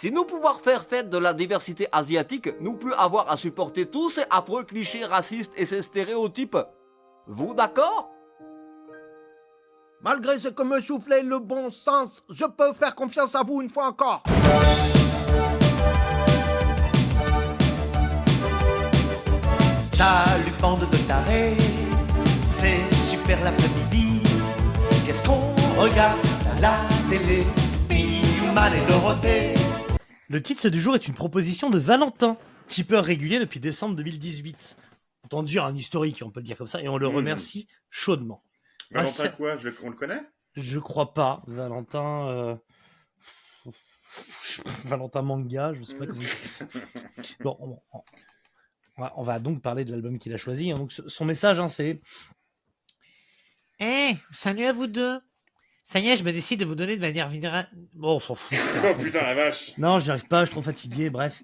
Si nous pouvons faire fête de la diversité asiatique, nous plus avoir à supporter tous ces affreux clichés racistes et ces stéréotypes. Vous d'accord? Malgré ce que me soufflait le bon sens, je peux faire confiance à vous une fois encore. Salut bande de tarés, c'est super l'après-midi. Qu'est-ce qu'on regarde à la télé? Bioman et Dorothée. Le titre du jour est une proposition de Valentin, tipeur régulier depuis décembre 2018. Autant dire un historique, on peut le dire comme ça, et on le Mmh. remercie chaudement. Valentin Ah, quoi je le- On le connaît? Je crois pas, Valentin. euh, Valentin Manga, je sais pas comment. Bon, on, va, on va donc parler de l'album qu'il a choisi. hein. Donc, son message, hein, c'est Eh, salut à vous deux. Ça y est, je me décide de vous donner de manière générale. Bon, on s'en fout. Oh putain la vache Non, j'y arrive pas, je suis trop fatigué, bref.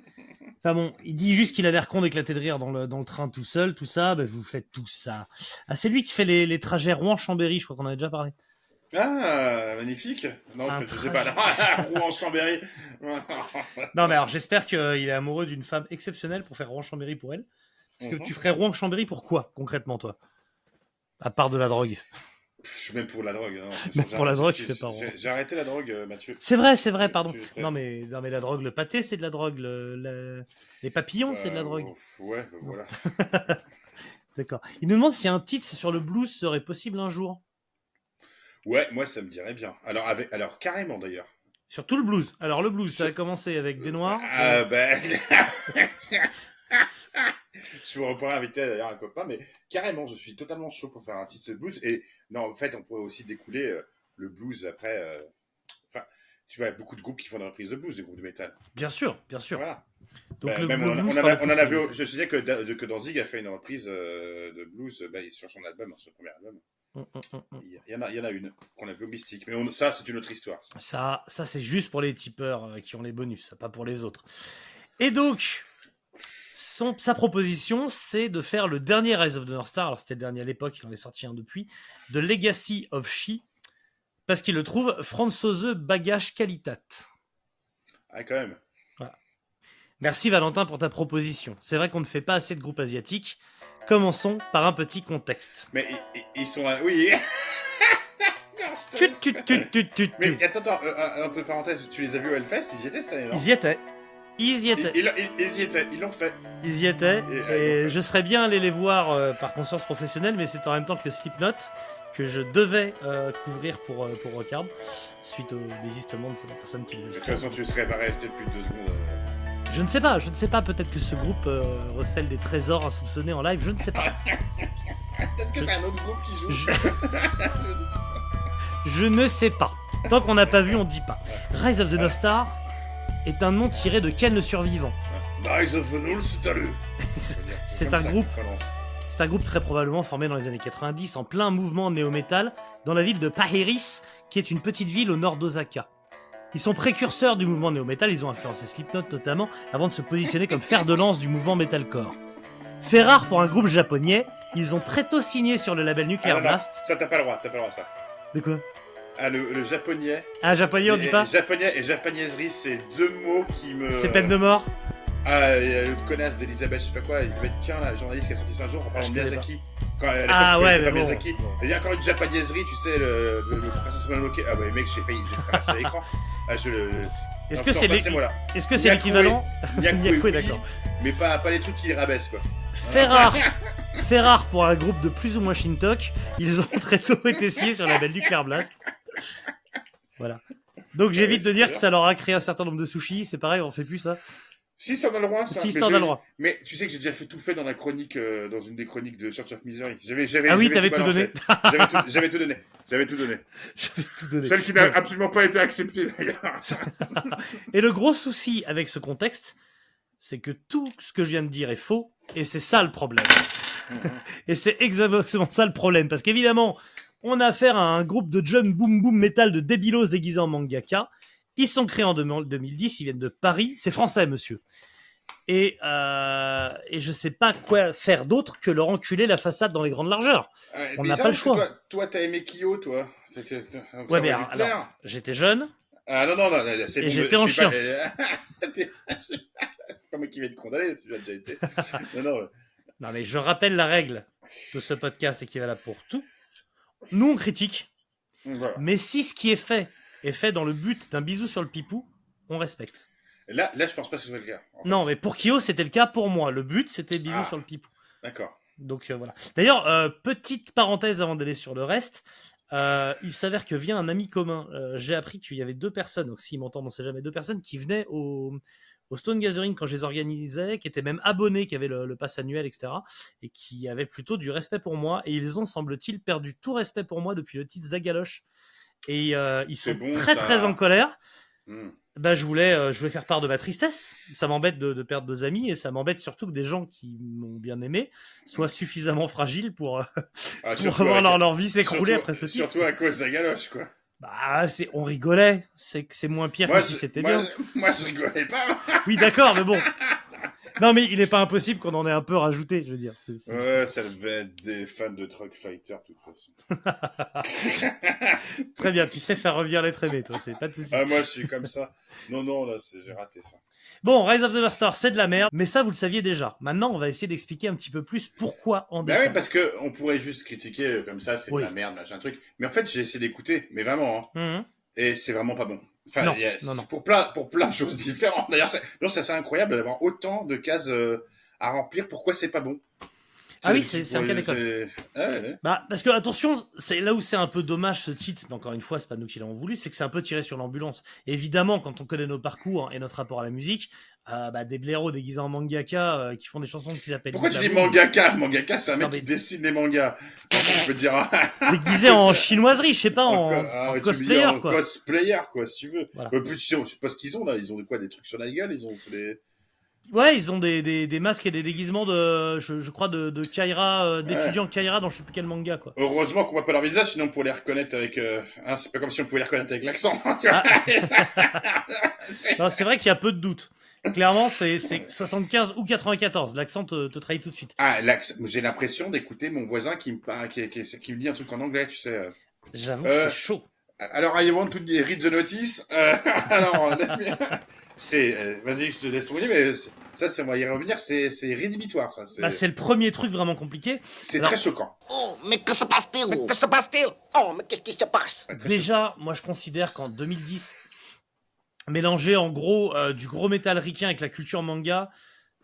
Enfin bon, il dit juste qu'il a l'air con d'éclater de rire dans le, dans le train tout seul, tout ça, ben vous faites tout ça. Ah, c'est lui qui fait les, les trajets Rouen-Chambéry, je crois qu'on en avait déjà parlé. Ah, magnifique Non, je, je sais pas, Rouen-Chambéry Non mais alors j'espère qu'il est amoureux d'une femme exceptionnelle pour faire Rouen-Chambéry pour elle. Parce que Mhm. tu ferais Rouen-Chambéry pour quoi, concrètement, toi? À part de la drogue. Je suis même pour la drogue. Non, c'est Même sûr, pour la drogue, tu fais pas j'ai- arrêté la drogue, euh, Mathieu. C'est vrai, c'est vrai, pardon. Non mais, non mais la drogue, le pâté, c'est de la drogue. Le, le- Les papillons, c'est de la Euh, drogue. Ouais, bah voilà. D'accord. Il nous demande si un titre sur le blues serait possible un jour. Ouais, moi ça me dirait bien. Alors, avec, alors carrément d'ailleurs. Sur tout le blues. Alors le blues, ça a commencé avec des noirs. Ah ben... je pourrais inviter d'ailleurs un copain, mais carrément, je suis totalement chaud pour faire un titre de blues. Et non, en fait, on pourrait aussi découler euh, le blues après. euh, Enfin, tu vois, beaucoup de groupes qui font des reprises de blues, des groupes de métal. Bien sûr, bien sûr. Voilà. Donc Bah, le, même le on, blues on a, on en a vu, je sais que, que Danzig a fait une reprise euh, de blues bah, sur son album, sur son premier album. Il y, en a, il y en a une qu'on a vu au Mystique, mais on- ça c'est une autre histoire. ça. Ça, ça c'est juste pour les tipeurs euh, qui ont les bonus, pas pour les autres. Et donc, son, sa proposition, c'est de faire le dernier Rise of the North Star. Alors c'était le dernier à l'époque, il en est sorti un depuis. The Legacy of She, parce qu'il le trouve Franzose Bagage Qualitat. Ah quand même. Merci Valentin pour ta proposition. C'est vrai qu'on ne fait pas assez de groupes asiatiques. Commençons par un petit contexte. Mais ils, sont là, oui. Non, Tut, tut, tut, Mais attends, attends, euh, euh, entre parenthèses, tu les as vus au Hellfest? Ils y étaient cette année, Ils y étaient. Ils y étaient. ils- ils- ils y étaient, ils l'ont fait. Ils y étaient. Et, je serais bien allé les voir euh, par conscience professionnelle, mais c'est en même temps que Slipknot que je devais euh, couvrir pour, euh, pour Rockard, suite au désistement de cette personne qui De toute façon, tu serais pas resté plus de deux secondes. Je ne sais pas, je ne sais pas, peut-être que ce groupe euh, recèle des trésors insoupçonnés en live, je ne sais pas. Peut-être que c'est un autre groupe qui joue. Je, je ne sais pas. Tant qu'on n'a pas vu, on dit pas. Rise of the North Star est un nom tiré de Ken le survivant. C'est un groupe. C'est un groupe très probablement formé dans les années 90 en plein mouvement néo-metal dans la ville de Pahiris, qui est une petite ville au nord d'Osaka. Ils sont précurseurs du mouvement néo-metal, ils ont influencé Slipknot notamment, avant de se positionner comme fer de lance du mouvement metalcore. Fait rare pour un groupe japonais, ils ont très tôt signé sur le label Ah, Nuclear non, non, Blast. ça t'as pas le droit, t'as pas le droit ça. De quoi? Ah, le, le japonais. Ah, japonais, on dit pas Japonais et japonaiserie, c'est deux mots qui me. C'est peine de mort Ah, il y a une connasse d'Elisabeth, je sais pas quoi, Elisabeth Quint, la journaliste qui a sorti ça un jour en parlant de Miyazaki. Quand elle Ah ouais, mais pas bon. Miyazaki. Il y a encore une japonaiserie, tu sais, le, le, le Princesse Mononoke. Ah ouais, mec, j'ai failli, j'ai traversé l'écran. Ah, je le. Est-ce que c'est est-ce que c'est l'équivalent Nyakoué, d'accord. Mais pas, pas les trucs qui les rabaissent, quoi. Fait rare Fait rare pour un groupe de plus ou moins Shintok, ils ont très tôt été signés sur la label Nuclear Blast. Voilà. Donc j'évite Ouais, de dire bien. que ça leur a créé un certain nombre de sushis, c'est pareil, on fait plus ça. Si, ça en a le droit, ça. Si, Mais ça en a le droit. Mais tu sais que j'ai déjà fait tout fait dans la chronique, euh, dans une des chroniques de Church of Misery. J'avais, j'avais, Ah oui, t'avais tout donné. balancé. J'avais tout, tout donné. J'avais tout donné. J'avais tout donné. Celle qui n'a Ouais. absolument pas été acceptée, d'ailleurs. Et le gros souci avec ce contexte, c'est que tout ce que je viens de dire est faux, et c'est ça le problème. et c'est exactement ça le problème, parce qu'évidemment, on a affaire à un groupe de jump boom boom metal de débilos déguisés en mangaka. Ils sont créés en 2010, ils viennent de Paris, c'est français, monsieur. Et, euh, et je sais pas quoi faire d'autre que leur enculer la façade dans les grandes largeurs. On n'a pas le choix. Toi, t'as aimé Kyo, toi. Ouais, mais alors, j'étais jeune, Ah non, non, non, non, c'est bon. j'étais en pas- chien. c'est pas moi qui vais te condamner, tu l'as déjà été. Non, non. Non, mais je rappelle la règle de ce podcast et qui est valable pour tout. Nous, on critique, Voilà. mais si ce qui est fait est fait dans le but d'un bisou sur le pipou, on respecte. Là, là, je pense pas que ce soit le cas. en fait. Non, mais pour Kyo, c'était le cas pour moi. Le but, c'était bisou Ah. sur le pipou. D'accord. Donc euh, voilà. D'ailleurs, euh, petite parenthèse avant d'aller sur le reste. euh, il s'avère que via un ami commun, j'ai appris qu'il y avait deux personnes, donc s'ils m'entendent, on sait jamais, deux personnes qui venaient au, au Stone Gathering quand je les organisais, qui étaient même abonnés, qui avaient le, le pass annuel, etc. Et qui avaient plutôt du respect pour moi. Et ils ont, semble-t-il, perdu tout respect pour moi depuis le titre d'Agaloche. Et euh, ils sont bon, très ça. très en colère. Hmm. Bah, je voulais, euh, je voulais faire part de ma tristesse. Ça m'embête de, de perdre deux amis et ça m'embête surtout que des gens qui m'ont bien aimé soient suffisamment fragiles pour, euh, Ah, pour surtout voir avec- leur, leur vie s'écrouler après ce titre. Surtout à cause de la galoche, quoi. Bah, c'est, on rigolait. C'est que c'est moins pire Moi, que si c'était moi, bien. moi, je rigolais pas. Oui, d'accord, mais bon. Non, mais il n'est pas impossible qu'on en ait un peu rajouté, je veux dire. C'est- c'est- Ouais, ça devait être des fans de Truck Fighter, de toute façon. Très bien, tu sais faire revenir l'être aimé, toi, c'est pas de souci. Ah, moi, je suis comme ça. Non, non, là, c'est- j'ai raté ça. Bon, Rise of the Star, c'est de la merde, mais ça, vous le saviez déjà. Maintenant, on va essayer d'expliquer un petit peu plus pourquoi en Bah détail. oui, parce que on pourrait juste critiquer euh, comme ça, c'est Oui. de la merde, machin truc. Mais en fait, j'ai essayé d'écouter, mais vraiment, hein. Mhm. Et c'est vraiment pas bon. Enfin, Non, il y a- non, c'est non. pour plein, pour plein de choses différentes. D'ailleurs, c'est assez incroyable d'avoir autant de cases euh, à remplir. Pourquoi c'est pas bon? Ah oui, c'est- un cas d'école. Ah, ouais. Bah, parce que attention, c'est là où c'est un peu dommage ce titre, mais encore une fois, c'est pas nous qui l'avons voulu, c'est que c'est un peu tiré sur l'ambulance. Évidemment, quand on connaît nos parcours et notre rapport à la musique, euh, bah, des blaireaux déguisés en mangaka euh, qui font des chansons qui s'appellent Pourquoi tu dis mangaka? Mangaka, c'est un mec Non, mais- qui dessine des mangas. je peux dire. hein? déguisés en chinoiserie, je sais pas, en, ah, en cosplayer, en quoi. cosplayer, quoi, si tu veux. Voilà. Euh, plus, je sais pas ce qu'ils ont là. Ils ont de quoi Des trucs sur la gueule Ils ont des. Ouais, ils ont des, des, des masques et des déguisements de, je, je crois, de, de Kaira, euh, d'étudiants Kaira dans je sais plus quel manga, quoi. Heureusement qu'on voit pas leur visage, sinon on pourrait les reconnaître avec. Euh... hein, c'est pas comme si on pouvait les reconnaître avec l'accent. Ah. Non, c'est vrai qu'il y a peu de doutes. Clairement, c'est c'est 75 ou 94. L'accent te, te trahit tout de suite. Ah, l'accent- j'ai l'impression d'écouter mon voisin qui me parle, qui, qui, qui me dit un truc en anglais, tu sais. euh. J'avoue Euh, c'est chaud. Alors, I want to read the notice. Euh, alors, euh, c'est, euh, vas-y, je te laisse rouler, mais ça, c'est, on va y revenir, c'est, c'est rédhibitoire, ça. C'est, Bah, c'est le premier truc vraiment compliqué. c'est alors- très choquant. Oh, mais que se passe-t-il? Mais que se passe-t-il? Oh, mais qu'est-ce qui se passe? Déjà, moi je considère qu'en 2010, mélanger en gros euh, du gros métal ricain avec la culture manga,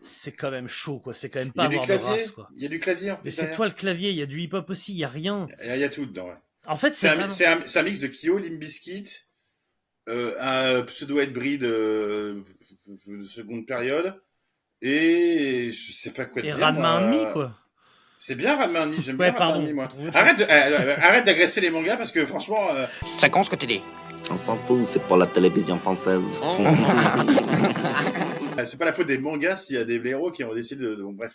c'est quand même chaud, quoi. C'est quand même Il y pas a du avoir de clavier, race, quoi. il y a du clavier Mais c'est toi le clavier, il y a du hip-hop aussi, il y a rien. Il y y a tout dedans, ouais. En fait, C'est un, vraiment- c'est un, c'est un mix de Kyo, Limbiskit, euh, un pseudo-hybrid de, de seconde période, et je sais pas quoi et dire. Ranma moi. Enemy, quoi. C'est bien Ranma j'aime Ouais, bien pardon. Ranma moi. Arrête, de- euh, euh, arrête d'agresser les mangas parce que franchement, euh, C'est con ce que tu dis. On s'en fout, c'est pour la télévision française. euh, c'est pas la faute des mangas s'il y a des blaireaux qui ont décidé de. Bon, bref.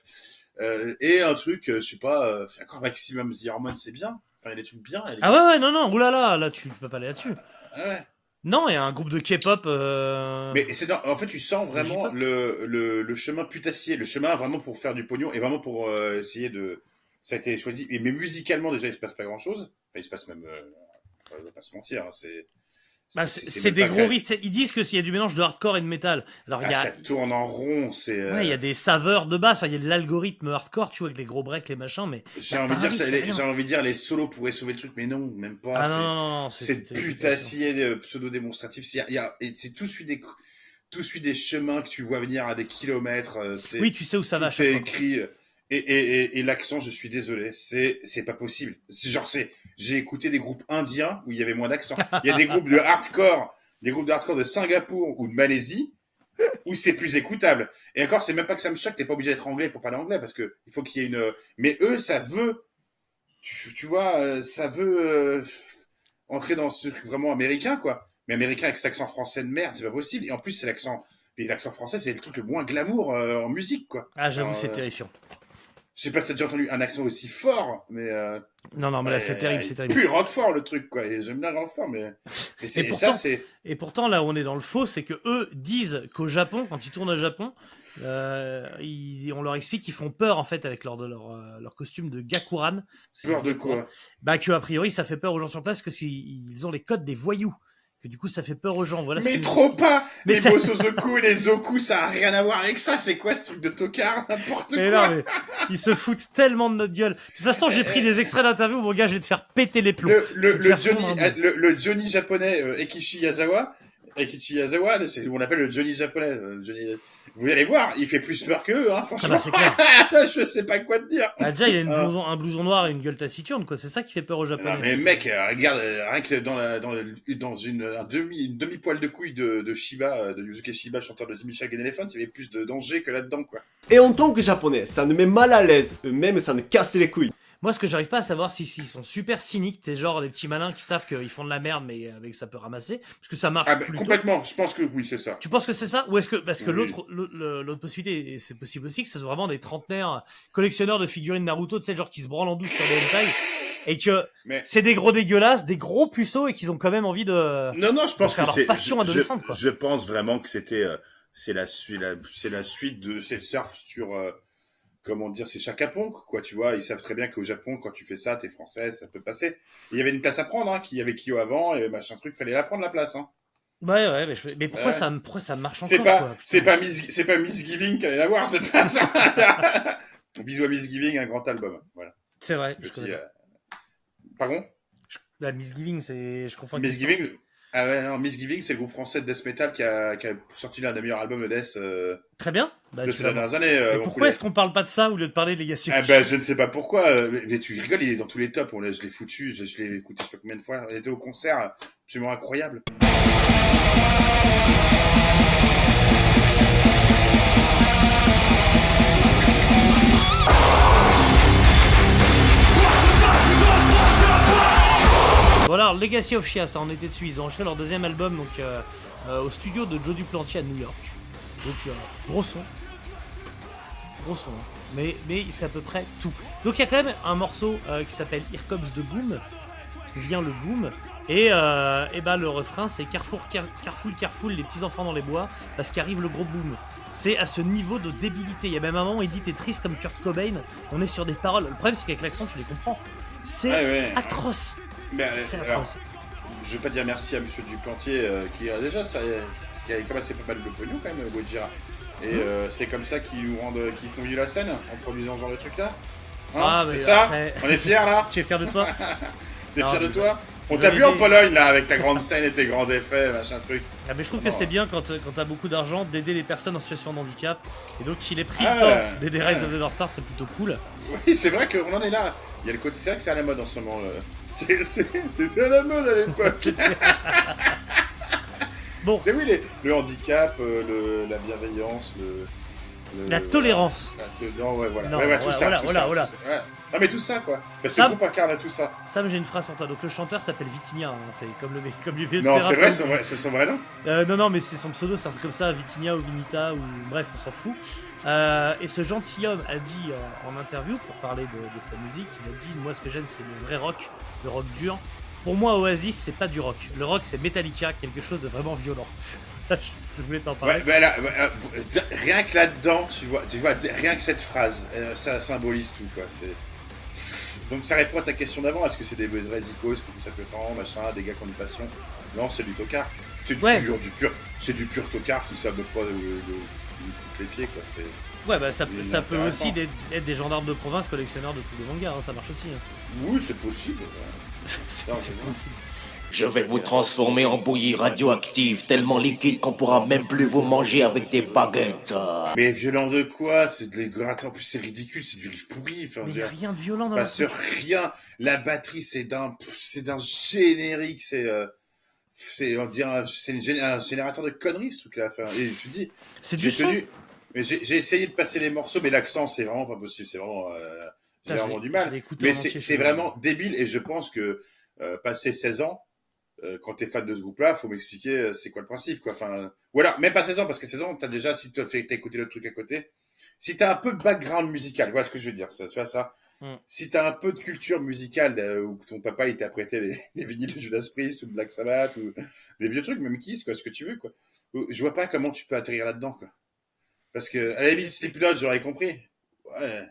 Euh, et un truc, euh, je sais pas, euh, encore Maximum The Hormone, c'est bien. Enfin, il y a des trucs bien. Ah ouais, ouais, non, non, oulala, là, tu, peux pas aller là-dessus. Ah ouais. Non, il y a un groupe de K-pop. euh, Mais c'est dans- en fait, tu sens vraiment le, le, le chemin putassier, le chemin vraiment pour faire du pognon et vraiment pour euh, essayer de. Ça a été choisi. Et, mais musicalement, déjà, il se passe pas grand chose. Enfin, il se passe même. Euh, on va pas se mentir. hein, c'est. Bah, c'est- c'est c'est c'est des gros riffs. Ils disent que s'il y a du mélange de hardcore et de métal. Alors, il y Ah, a, ça tourne en rond. C'est. euh, ouais, il y a des saveurs de basse. Il y a de l'algorithme hardcore, tu vois, avec les gros breaks, les machins, mais. J'ai envie de dire, c'est les, rien. j'ai envie de dire, les solos pourraient sauver le truc, mais non, même pas. Ah c'est- c'est c'est putassier euh, pseudo-démonstratif. C'est, y a, c'est tout suit des, tout suit des chemins que tu vois venir à des kilomètres. euh, C'est, Oui, tu sais où ça va. à tout chaque est fois, quoi. Et, et, et, et l'accent, je suis désolé, c'est, c'est pas possible. C'est genre, c'est, j'ai écouté des groupes indiens où il y avait moins d'accent. Il y a des groupes de hardcore, des groupes de hardcore de Singapour ou de Malaisie où c'est plus écoutable. Et encore, c'est même pas que ça me choque, t'es pas obligé d'être anglais pour parler anglais parce que il faut qu'il y ait une, mais eux, ça veut, tu, tu vois, euh, ça veut euh, entrer dans ce truc vraiment américain, quoi. Mais américain avec cet accent français de merde, c'est pas possible. Et en plus, c'est l'accent, et l'accent français, c'est le truc le moins glamour euh, en musique, quoi. Ah, j'avoue, c'est euh, terrifiant. Je sais pas si t'as déjà entendu un accent aussi fort, mais euh, Non, non, mais là, c'est terrible, c'est terrible. le roquefort le truc, quoi. Et j'aime bien le roquefort, mais et et pourtant- ça, Et pourtant, là où on est dans le faux, c'est que eux disent qu'au Japon, quand ils tournent au Japon, euh, ils- on leur explique qu'ils font peur en fait avec leur, de leur, euh, leur costume de Gakuran. Peur de quoi? Bah que a priori ça fait peur aux gens sur place que s'ils ils ont les codes des voyous. Que du coup ça fait peur aux gens. Voilà. Mais trop pas Mais Les t'as- Bosozoku et les Zoku, ça a rien à voir avec ça. C'est quoi ce truc de tocard N'importe Mais quoi. non, mais ils se foutent tellement de notre gueule. De toute façon, j'ai pris des extraits d'interview, mon gars, je vais te faire péter les plombs. Le, le, le Johnny, bout. le, le Johnny japonais euh, Ekichi Yazawa, Ekichi Yazawa, là, c'est on l'appelle le Johnny japonais. euh, Johnny- Vous allez voir, il fait plus peur qu'eux, hein, Ah franchement. bah, clair. je sais pas quoi te dire. Ah, déjà, il a une Ah. blouson, un blouson noir et une gueule taciturne, quoi. C'est ça qui fait peur aux Japonais. Non, mais mec, euh, regarde, euh, rien que dans la, dans, le- dans une, un demi, une demi poil de couille de, de Shiba, de Yuzuke Shiba, chanteur de The Michigan Elephant, il y avait plus de danger que là-dedans, quoi. Et en tant que japonais, ça me met mal à l'aise, eux-mêmes ça me casse les couilles. Moi, ce que j'arrive pas à savoir, si s'ils sont super cyniques, t'es genre des petits malins qui savent qu'ils font de la merde, mais avec ça peut ramasser, parce que ça marche Ah, bah, plutôt. complètement, je pense que oui, c'est ça. Tu penses que c'est ça Ou est-ce que parce que Oui. l'autre l'autre- possibilité et c'est possible aussi que ce soit vraiment des trentenaires collectionneurs de figurines Naruto, tu sais genre qui se branlent en douce sur des hentai et que Mais- c'est des gros dégueulasses, des gros puceaux et qu'ils ont quand même envie de Non, non, je pense faire que c'est. passion je- adolescente, je, quoi. je pense vraiment que c'était. euh, c'est la, suite la, c'est la suite de. C'est le surf sur. euh, comment dire C'est Chaka-Ponk, quoi, tu vois. Ils savent très bien qu'au Japon, quand tu fais ça, t'es français, ça peut passer. Et Il y avait une place à prendre, hein. Qu'il y avait Kyo avant, et machin truc, fallait la prendre, la place, hein. Ouais ouais mais, je- mais pourquoi Ouais. ça pourquoi ça marche encore C'est pas, c'est pas Miss, c'est pas Miss Giving qui allait la voir, c'est pas ça. Bisous à Miss Giving, un grand album. Voilà. C'est vrai. je Petit, connais. euh, Pardon? La Misgiving c'est je confonds. Miss Giving, ah ouais, non, Miss Giving, c'est le groupe français de death metal qui a, qui a sorti l'un des meilleurs albums de death, euh, Très bien. Bah, de ces dernières années. euh, pourquoi est-ce qu'on parle pas de ça au lieu de parler de Legacy Ah ben, je ne sais pas pourquoi, euh, mais, mais tu rigoles, il est dans tous les tops. On je l'ai foutu, je, je l'ai écouté je sais pas combien de fois. On était au concert, absolument incroyable. Voilà, Legacy of Chia, ça en était dessus. Ils ont enregistré leur deuxième album donc euh, euh, au studio de Joe Duplantier à New York. Donc euh, gros son, gros son. hein. Mais mais c'est à peu près tout. Donc il y a quand même un morceau qui s'appelle Here Comes the Boom. Vient le boom. Et, et ben le refrain c'est Carrefour, car, Carrefour, Carrefour, les petits enfants dans les bois, parce qu'arrive le gros boom. C'est à ce niveau de débilité. Il y a même un moment où il dit t'es triste comme Kurt Cobain. On est sur des paroles. Le problème c'est qu'avec l'accent tu les comprends. C'est ouais. atroce. Mais, euh, alors, je veux pas dire merci à Monsieur Duplantier, euh, qui a déjà ça, qui a quand même assez pas mal de pognon quand même, Gojira. Et Mmh. euh, c'est comme ça qu'ils nous rendent, qu'ils font vivre la scène en produisant ce genre de truc là. Hein Ah, mais c'est ça après- On est fiers là Tu es fier de toi T'es fier de toi On t'a vais vu en. Pologne là avec ta grande scène et tes grands effets, machin truc. Ah, mais je trouve que c'est bien quand, euh, quand t'as beaucoup d'argent d'aider les personnes en situation de handicap. Et donc qu'il ait pris Ah, le temps d'aider Rise of the North Star, c'est plutôt cool. Oui, c'est vrai qu'on en est là. Il y a le côté, c'est vrai que c'est à la mode en ce moment. là. C'était à la mode à l'époque. Bon, c'est oui, les- le handicap, euh, le- la bienveillance, le, le- la tolérance. La non, ouais, voilà. Non, Ouais, ouais, tout voilà, ça, voilà, tout voilà, ça, voilà. tout ça, ouais. Non, mais tout ça, quoi. Groupe incarne tout ça. Sam, j'ai une phrase pour toi. Donc le chanteur s'appelle Vitinia, hein, c'est comme le comme Non, c'est vrai, c'est vrai, c'est son vrai nom. Euh, non, non, mais c'est son pseudo, c'est un truc comme ça, Vitinia ou Vinita, ou bref, on s'en fout. Euh, et ce gentilhomme a dit euh, en interview, pour parler de, de sa musique, il a dit Moi, ce que j'aime, c'est le vrai rock, le rock dur. Pour moi, Oasis, c'est pas du rock. Le rock, c'est Metallica, quelque chose de vraiment violent. Je voulais t'en parler. Ouais, là, ouais, euh, d- rien que là-dedans, tu vois, tu vois, rien que cette phrase, euh, ça symbolise tout, quoi. Donc ça répond à ta question d'avant, est-ce que c'est des vrais icônes, que ça peut temps, machin, des gars qui ont une passion Non, c'est du tocard. C'est du Ouais. pur, du pur, c'est du pur tocard qui savent de quoi de, de- de foutre les pieds, quoi. Ouais, bah ça, ça peut aussi être, être des gendarmes de province collectionneurs de tous les mangas, hein, ça marche aussi. hein. Oui, c'est possible. ouais. c'est possible. Je vais vous transformer en bouillie radioactive, tellement liquide qu'on pourra même plus vous manger avec des baguettes. Mais violent de quoi? C'est de les gratter. En plus, c'est ridicule, c'est du riff pourri. Enfin, Mais veux a rien de violent dans pas la sur rien. La batterie, c'est d'un, c'est d'un générique. C'est, euh, c'est, on dirait, un- c'est une un générateur de conneries ce truc-là. Enfin, et je dis, C'est du son. tenu, mais j'ai essayé de passer les morceaux, mais l'accent, c'est vraiment pas possible. C'est vraiment, euh, j'ai vraiment du mal. Mais c'est vraiment débile. Et je pense que euh, passer 16 ans. Euh, quand t'es fan de ce groupe-là, faut m'expliquer euh, c'est quoi le principe, quoi. Enfin, ou alors même pas 16 ans, parce que 16 ans, t'as déjà si t'as fait écouté le truc à côté, si t'as un peu de background musical, voilà ce que je veux dire, ça, tu ça. Mm. Si t'as un peu de culture musicale, euh, ou que ton papa il t'a prêté les, les vinyles de Judas Priest ou de Black Sabbath ou des vieux trucs, même Kiss, quoi, ce que tu veux, quoi. Je vois pas comment tu peux atterrir là-dedans, quoi. Parce que à la limite Slipknot, j'aurais compris. Ouais.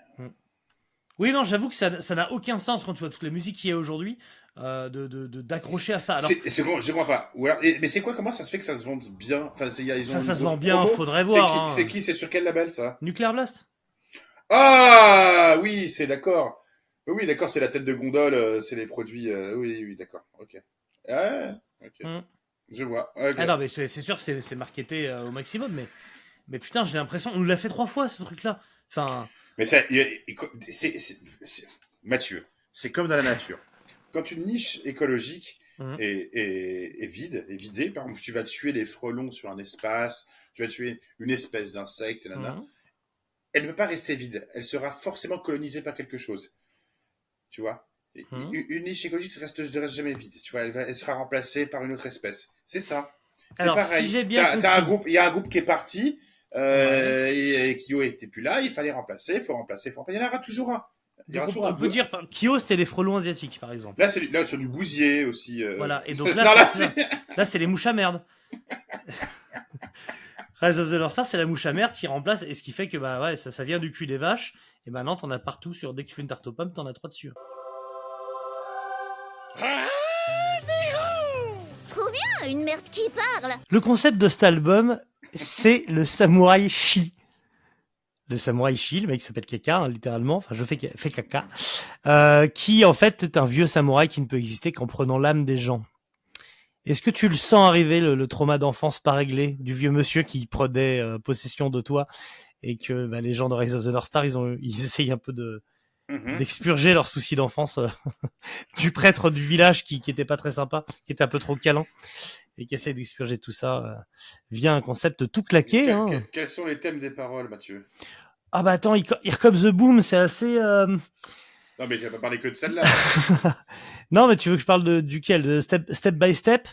Oui, non, j'avoue que ça ça n'a aucun sens quand tu vois toutes les musiques qu'il y a aujourd'hui. Euh, de d'accrocher à ça. Alors, C'est- quoi- je crois pas. Ou alors, et- mais c'est quoi Comment ça se fait que ça se vende bien? Enfin, ils ont Ça, ça se vend bien, promo. faudrait voir, hein. C'est qui C'est sur quel label ça? Nuclear Blast Ah oui, c'est d'accord. Oui, d'accord, c'est la tête de gondole, euh, c'est les produits. euh, oui, oui, d'accord. Ok. Ok. Mm. Je vois. ok. Ah non, mais c'est sûr, c'est marketé euh, au maximum, mais mais putain, j'ai l'impression, on l'a fait trois fois ce truc-là. Enfin, Mais ça, c'est- Mathieu, c'est comme dans la nature. Quand une niche écologique Mhm. est, est- est vide, est vidée, par exemple, tu vas tuer les frelons sur un espace, tu vas tuer une espèce d'insecte, Mhm. elle ne peut pas rester vide. Elle sera forcément colonisée par quelque chose. Tu vois? Mhm. une, une niche écologique ne reste, jamais vide. Tu vois, elle, va- elle sera remplacée par une autre espèce. C'est ça. C'est pareil. si j'ai bien T'as- t'as un compris- groupe, il y a un groupe qui est parti, euh, et, et Kyo était plus là, il fallait remplacer, il faut remplacer, il faut remplacer. Il y en aura toujours un. Il y aura donc, toujours on un peut dire, Kyo, c'était les frelons asiatiques, par exemple. Là, c'est du- là, sur du bousier aussi. euh. Voilà, et donc Non, là, là, c'est- c'est- Là, c'est les mouches à merde. Rise of the North Star, c'est la mouche à merde qui remplace, et ce qui fait que bah ouais, ça, ça vient du cul des vaches, et maintenant t'en as partout sur, dès que tu fais une tarte aux pommes, t'en as trois dessus. Trop bien, une merde qui parle. Le concept de cet album, c'est le samouraï Shi. Le samouraï Shi, le mec qui s'appelle Keka, hein, littéralement, enfin je fais, fais caca, euh, qui en fait est un vieux samouraï qui ne peut exister qu'en prenant l'âme des gens. Est-ce que tu le sens arriver, le, le trauma d'enfance pas réglé du vieux monsieur qui prenait euh, possession de toi et que bah, les gens de Rise of the North Star, ils, ont, ils essayent un peu de Mhm. d'expurger leurs soucis d'enfance euh, du prêtre du village qui, qui était pas très sympa, qui était un peu trop câlin et qui essaie d'expurger tout ça euh, via un concept tout claqué. Hein. que- quels sont les thèmes des paroles, Mathieu? Ah bah attends, Here Comes the Boom, c'est assez... euh, Non, mais tu vas pas parler que de celle-là. non mais tu veux que je parle de duquel? De step, step by Step?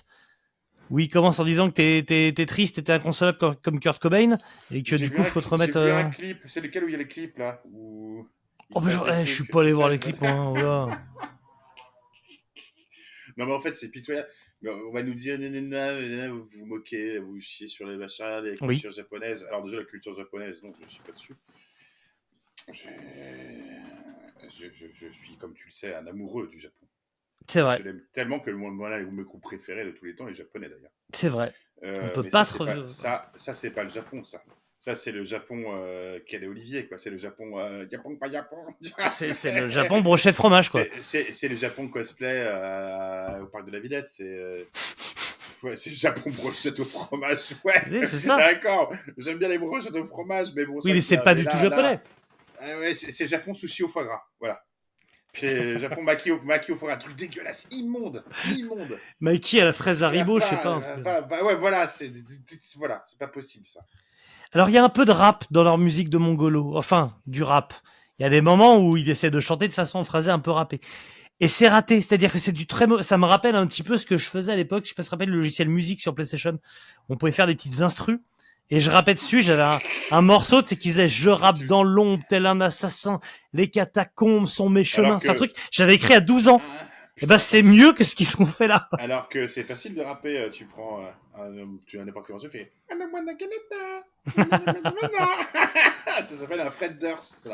Où il commence en disant que t'es, t'es, t'es triste et t'es inconsolable comme, comme Kurt Cobain et que du coup un faut te remettre... J'ai vu euh, un clip, c'est lequel où il y a les clips là? Où Oh passe genre, je suis pas allé voir les clips, hein, voilà. Non, mais en fait, c'est pitoyable. Mais on va nous dire, vous vous moquez, vous chiez sur les machins, les Oui. cultures japonaises. Alors, déjà, la culture japonaise, non, je ne suis pas dessus. Je, je, je, je suis, comme tu le sais, un amoureux du Japon. C'est vrai, Je l'aime tellement que mon, mon, mon groupe préféré de tous les temps est japonais, d'ailleurs. c'est vrai. Euh, On peut pas ça, trop- pas- Ça, ça c'est pas le Japon, ça. Ça, c'est le Japon euh, qu'elle est Olivier, quoi. C'est le Japon, euh, Japon, pas Japon. C'est, c'est le Japon broché de fromage quoi. C'est- le Japon cosplay euh, au parc de la Villette. C'est euh, ouais, c'est le Japon brochette au fromage. Ouais, Oui, c'est ça. D'accord. J'aime bien les brochettes au fromage, mais bon. Oui mais c'est pas mais du là, tout japonais. Ah ouais, c'est Japon sushi au foie gras. Voilà. C'est Japon maki au, maki au foie gras. Truc dégueulasse, immonde, immonde. Mikey à la fraise Haribo, je sais pas. va- va- ouais, voilà, c'est voilà, c'est pas possible ça. Alors il y a un peu de rap dans leur musique de Mongolo, enfin du rap. Il y a des moments où il essaie de chanter de façon phrasée un peu rappée. Et c'est raté, c'est-à-dire que c'est du très ça me rappelle un petit peu ce que je faisais à l'époque, je sais pas si rappelles le logiciel musique sur PlayStation. On pouvait faire des petites instrus et je rappais dessus, j'avais un, un morceau, c'est qui disait je rappe dans l'ombre tel un assassin, les catacombes sont mes chemins, c'est un truc j'avais écrit à 12 ans. Et ben c'est mieux que ce qu'ils ont fait là. Alors que c'est facile de rapper, euh, tu prends euh, un, tu as n'importe morceau, tu fais ça s'appelle un Fred Durst.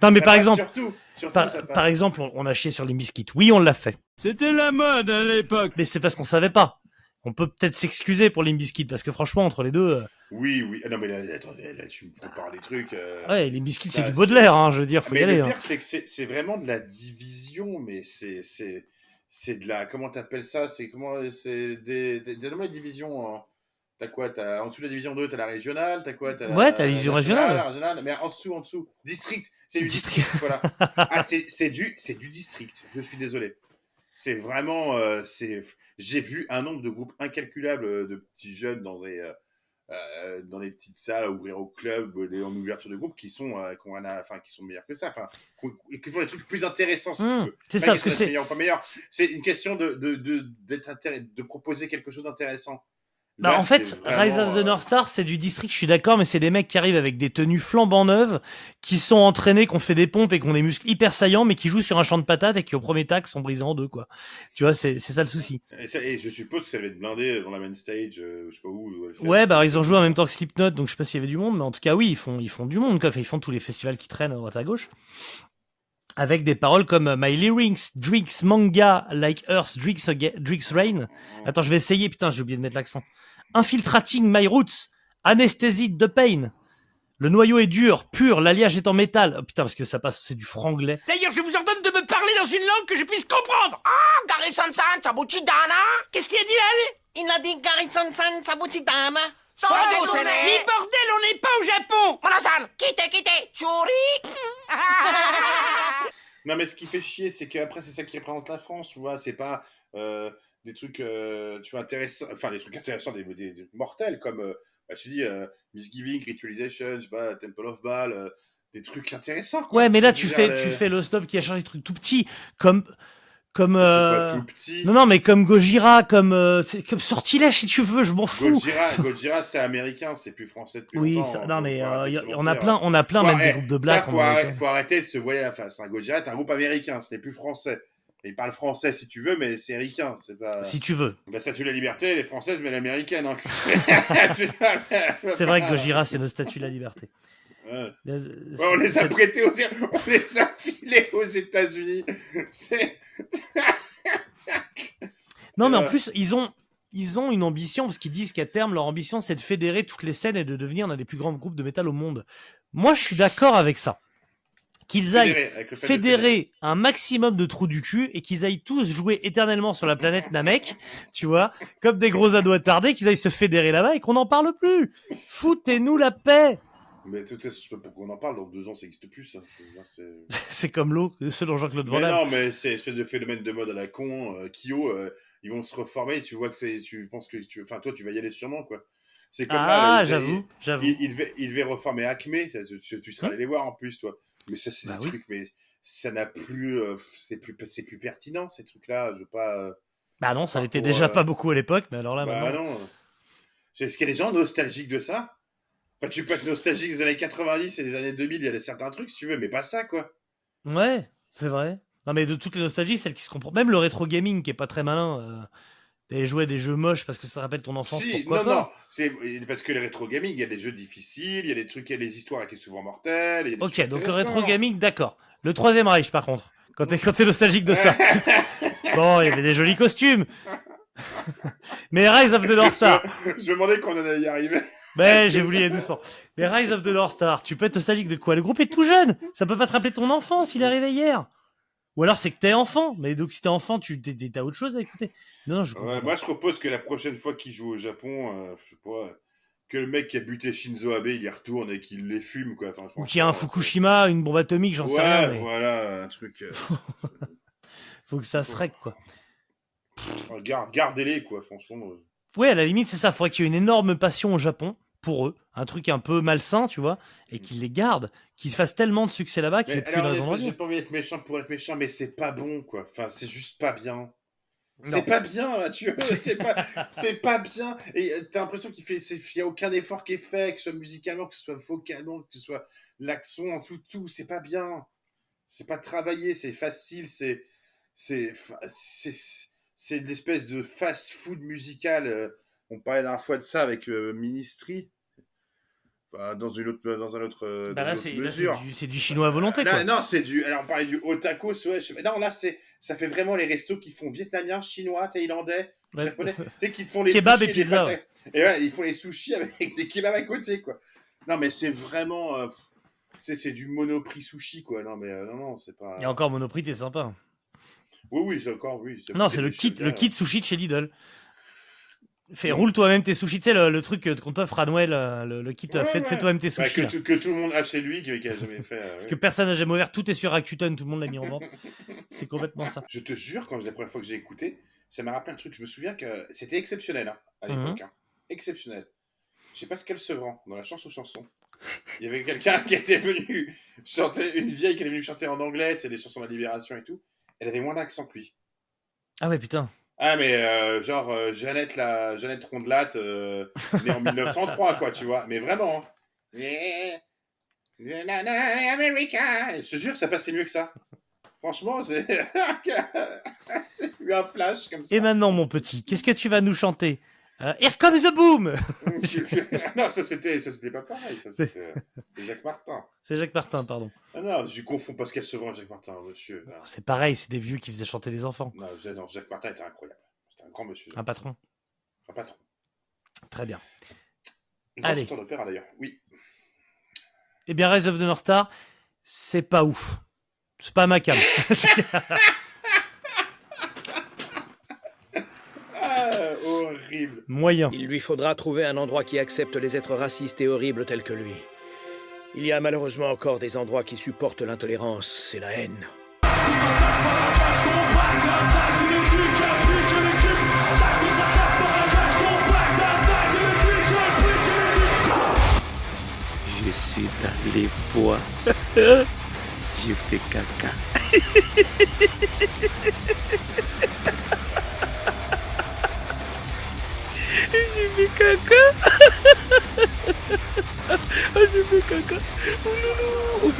Non mais par exemple, Surtout, surtout par exemple, on, on a chié sur les biscuits. Oui, on l'a fait. C'était la mode à l'époque. Mais c'est parce qu'on savait pas. On peut peut-être s'excuser pour Limp Bizkit parce que franchement entre les deux, euh, Oui, oui. Ah non, mais là, attendez, là, tu me prépares des trucs. euh, ouais, ça, c'est du Baudelaire, hein, je veux dire, faut mais y aller. le hein. pire, c'est que c'est vraiment de la division, mais c'est c'est c'est de la comment t'appelles ça C'est comment c'est des des, des, des divisions. hein. T'as quoi en dessous de la division 2, t'as la régionale. T'as quoi t'as Ouais, t'as la division régionale. la régionale, mais en dessous, en dessous, district. C'est du District. voilà. Ah, c'est c'est du du district. Je suis désolé. C'est vraiment euh, c'est j'ai vu un nombre de groupes incalculable euh, de petits jeunes dans des euh, euh, dans les petites salles à ouvrir au club en ouverture de groupe qui sont euh, qui ont à- enfin qui sont meilleurs que ça enfin qui, font des trucs plus intéressants si Mmh, tu veux. c'est ça, question parce que c'est- meilleur ou pas meilleur c'est une question de de de de proposer quelque chose d'intéressant Bah, Là, en fait, Rise of the euh, North Star, c'est du district, je suis d'accord, mais c'est des mecs qui arrivent avec des tenues flambant neuves, qui sont entraînés, qui ont fait des pompes et qui ont des muscles hyper saillants, mais qui jouent sur un champ de patates et qui au premier tac sont brisés en deux, quoi. Tu vois, c'est c'est ça le souci. et, ça- et je suppose que ça va être blindé dans la main stage euh, je sais pas où. Ouais, bah ils ont joué en même temps que Slipknot, donc je sais pas s'il y avait du monde, mais en tout cas oui, ils font ils font du monde, quoi. Enfin, ils font tous les festivals qui traînent à droite à gauche. avec des paroles comme euh, My lyrics drinks manga like Earth drinks, drinks rain. Attends, je vais essayer, putain, j'ai oublié de mettre l'accent. Infiltrating my roots, anesthésie de pain. Le noyau est dur, pur, l'alliage est en métal. Oh, putain, parce que ça passe, c'est du franglais. D'ailleurs, je vous ordonne de me parler dans une langue que je puisse comprendre. Ah, Gary-san-san, Sabuchi-dana. Qu'est-ce qu'il a dit, là Il a dit Garrison-san Sabuchidana. Sans déconner. Mais bordel, on n'est pas au Japon. Monasan, quittez, quittez, Churi. Non, mais ce qui fait chier, c'est qu'après, c'est ça qui représente la France, tu vois. C'est pas euh, des trucs, euh, tu vois, intéressants, enfin, des trucs intéressants, des, des- des mortels, comme, euh, bah, tu dis, euh, Misgiving, Ritualization, je sais pas, Temple of Baal, euh, des trucs intéressants, quoi. Ouais, mais là, tu fais, dire, tu les- fais le snob qui a changé des trucs tout petits, comme, comme, pas tout petit? non, non, mais comme Gojira, comme, comme Sortilège, si tu veux, je m'en fous. Gojira, Gojira c'est américain, c'est plus français depuis Oui, longtemps. ça- hein, non, mais se on a plein, on a plein, Faut même des groupes de black. faut, arrêter, faut arrêter de se voiler la face. Un Gojira est un groupe américain, ce n'est plus français. Il parle français si tu veux, mais c'est ricain, c'est pas. Si tu veux. La statue de la liberté, elle est française, mais elle est américaine. Hein. C'est vrai que Gojira, c'est notre statut de la liberté. Ouais. Euh, Ouais, on les a prêtés aux... on les a filés aux États-Unis. Non, mais en Euh. plus, ils ont, ils ont une ambition, parce qu'ils disent qu'à terme, leur ambition, c'est de fédérer toutes les scènes et de devenir l'un des plus grands groupes de métal au monde. Moi, je suis d'accord avec ça. Qu'ils aillent fédérer un maximum de trous du cul et qu'ils aillent tous jouer éternellement sur la planète Namek, tu vois, comme des gros ados attardés, qu'ils aillent se fédérer là-bas et qu'on n'en parle plus. Foutez-nous la paix. Mais tout est, je sais pas pourquoi on en parle, dans deux ans ça n'existe plus ça. C'est- comme l'eau, selon Jean-Claude Van Damme. non, mais c'est espèce de phénomène de mode à la con. euh, Kyo, euh, ils vont se reformer. Tu vois que c'est. Tu penses que. Tu... Enfin, toi, tu vas y aller sûrement, quoi. C'est comme Ah, j'avoue, j'avoue. Il, il, devait, il devait reformer Acme. ça, tu, seras allé les voir en plus, toi. Mais ça, c'est Bah des oui. trucs, mais ça n'a plus. euh, c'est plus, c'est plus pertinent, ces trucs-là. Je veux pas. euh, Bah non, ça l'était pour, déjà euh, pas beaucoup à l'époque, mais alors là, bah maintenant. non. C'est- Est-ce qu'il y a des gens nostalgiques de ça? Enfin, tu peux être nostalgique des années 90 et des années 2000, il y a des- certains trucs, si tu veux, mais pas ça, quoi. Ouais, c'est vrai. Non, mais de toutes les nostalgies, celle qui se comprend. Même le rétro gaming qui est pas très malin. D'aller jouer à des jeux moches parce que ça te rappelle ton enfance. Si, non, pas non, c'est parce que les rétro gaming, il y a des jeux difficiles, il y a des trucs, il y a des histoires étaient souvent mortelles. il y a des Ok, donc le rétro gaming, d'accord. Le troisième Reich, par contre, quand t'es quand t'es nostalgique de ça. bon, il y avait des jolis costumes. mais Rise of the North Star. Je me demandais qu'on en allait y arriver. Mais Parce j'ai aller doucement. Mais Rise of the North Star, tu peux être nostalgique de quoi? Le groupe est tout jeune. Ça peut pas te rappeler ton enfance, il est arrivé hier. Ou alors c'est que t'es enfant. Mais donc si t'es enfant, tu t'as autre chose à écouter. Non, je. Ouais, moi, je propose que la prochaine fois qu'il joue au Japon, euh, je sais pas, que le mec qui a buté Shinzo Abe, il y retourne et qu'il les fume, quoi. Enfin, Ou qu'il y a un Fukushima, une bombe atomique, j'en sais rien. Mais voilà, un truc. euh, faut que ça se règle, quoi. garde- Gardez-les, quoi, franchement. Ouais, à la limite, c'est ça. Faudrait qu'il y ait une énorme passion au Japon pour eux. Un truc un peu malsain, tu vois. Et qu'ils les gardent. Qu'ils se fassent tellement de succès là-bas qu'ils plus raison j'ai pas envie d'être méchant pour être méchant, mais c'est pas bon, quoi. Enfin, c'est juste pas bien. C'est pas bien, Mathieu. C'est pas, c'est pas bien. Et euh, t'as l'impression qu'il fait, c'est, y a aucun effort qui est fait, que ce soit musicalement, que ce soit vocalement, que ce soit l'accent, tout, tout. C'est pas bien. C'est pas travaillé, c'est facile, c'est, c'est, c'est, l'espèce de fast-food musical. euh, On parlait la dernière fois de ça avec euh, Ministry. Enfin, dans une autre, dans un autre, euh, Bah là, c'est du, c'est du chinois à volonté, Là, quoi. non, c'est du. Alors, on parlait du otakos, ouais. je Non, là, c'est. Ça fait vraiment les restos qui font vietnamien, chinois, thaïlandais, Ouais. japonais. tu sais, qui font les Kebab sushis et pizza, des. Et ouais, ils font les sushis avec des kebabs à côté, quoi. Non, mais c'est vraiment. euh, c'est du monoprix sushi, quoi. Non, mais euh, non, non, c'est pas. Et encore Monoprix, t'es sympa. Oui, oui, c'est encore, oui. Non, c'est le kit, le kit sushi de chez Lidl. Fais, roule toi-même tes sushis, tu sais, le, le truc que- qu'on t'offre à Noël, euh, le, le kit, Ouais, fais, ouais. fais toi-même tes Bah, sushis. que, tout, que tout le monde a chez lui, qui qui a jamais fait. euh, Parce que personne n'a jamais ouvert, tout est sur Rakuten, tout le monde l'a mis en vente. C'est complètement ça. Je te jure, quand la première fois que j'ai écouté, ça m'a rappelé un truc. Je me souviens que c'était exceptionnel hein, à Mhm. l'époque. hein. Exceptionnel. Je sais pas ce qu'elle se vend dans la chanson chanson. Il y avait quelqu'un qui était venu chanter, une vieille qui était venue chanter en anglais, tu sais, des chansons de la libération et tout. Elle avait moins d'accent que lui. Ah ouais, putain. Ah, mais euh, genre euh, Jeannette, la, Jeannette Rondelat, euh, née en 1903, quoi, tu vois. Mais vraiment. hein. Je te jure, ça passait mieux que ça. Franchement, c'est c'est eu un flash comme ça. Et maintenant, mon petit, qu'est-ce que tu vas nous chanter? Euh, Here comes the boom non, ça c'était, ça c'était pas pareil. Ça c'était euh, Jacques Martin. C'est Jacques Martin, pardon. Ah non, je confonds Pascal Sevran et Jacques Martin, monsieur. Non, C'est pareil, c'est des vieux qui faisaient chanter les enfants. non, Jacques- non, Jacques Martin était incroyable. C'était un grand monsieur. Un patron. Un patron. Très bien. Grand Allez. chanteur d'opéra d'ailleurs. Oui. Eh bien, Rise of the North Star, c'est pas ouf. C'est pas ma cam. Ah, horrible. Moyen. Il lui faudra trouver un endroit qui accepte les êtres racistes et horribles tels que lui. Il y a malheureusement encore des endroits qui supportent l'intolérance et la haine. Je suis dans les bois. Je fais caca. Je fais caca. Ah, Je fais caca. Oh